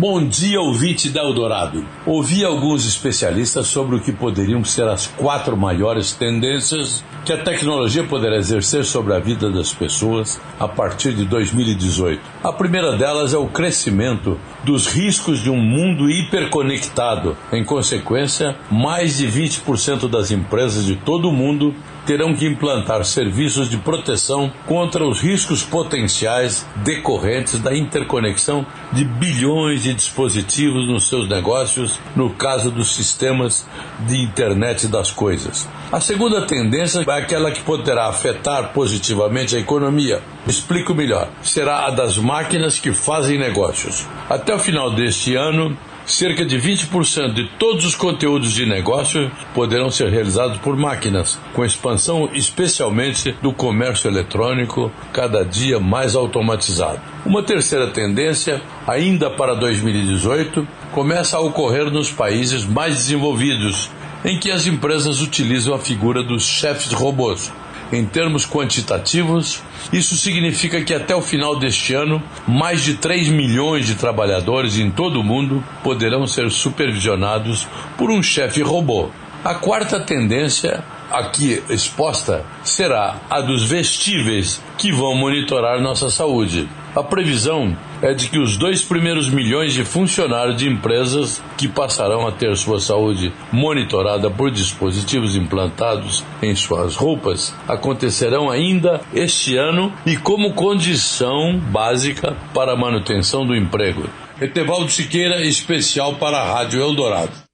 Bom dia, ouvinte da Eldorado. Ouvi alguns especialistas sobre o que poderiam ser as quatro maiores tendências que a tecnologia poderá exercer sobre a vida das pessoas a partir de 2018. A primeira delas é o crescimento dos riscos de um mundo hiperconectado. Em consequência, mais de 20% das empresas de todo o mundo terão que implantar serviços de proteção contra os riscos potenciais decorrentes da interconexão de bilhões de dispositivos nos seus negócios, no caso dos sistemas de internet das coisas. A segunda tendência é aquela que poderá afetar positivamente a economia. Explico melhor. Será a das máquinas que fazem negócios. Até o final deste ano, cerca de 20% de todos os conteúdos de negócio poderão ser realizados por máquinas, com expansão especialmente do comércio eletrônico cada dia mais automatizado. Uma terceira tendência, ainda para 2018, começa a ocorrer nos países mais desenvolvidos, em que as empresas utilizam a figura dos chefes robôs em termos quantitativos, isso significa que até o final deste ano, mais de 3 milhões de trabalhadores em todo o mundo poderão ser supervisionados por um chefe robô. A quarta tendência aqui exposta será a dos vestíveis que vão monitorar nossa saúde. A previsão é de que os dois primeiros milhões de funcionários de empresas que passarão a ter sua saúde monitorada por dispositivos implantados em suas roupas acontecerão ainda este ano e como condição básica para a manutenção do emprego. Etevaldo Siqueira, especial para a Rádio Eldorado.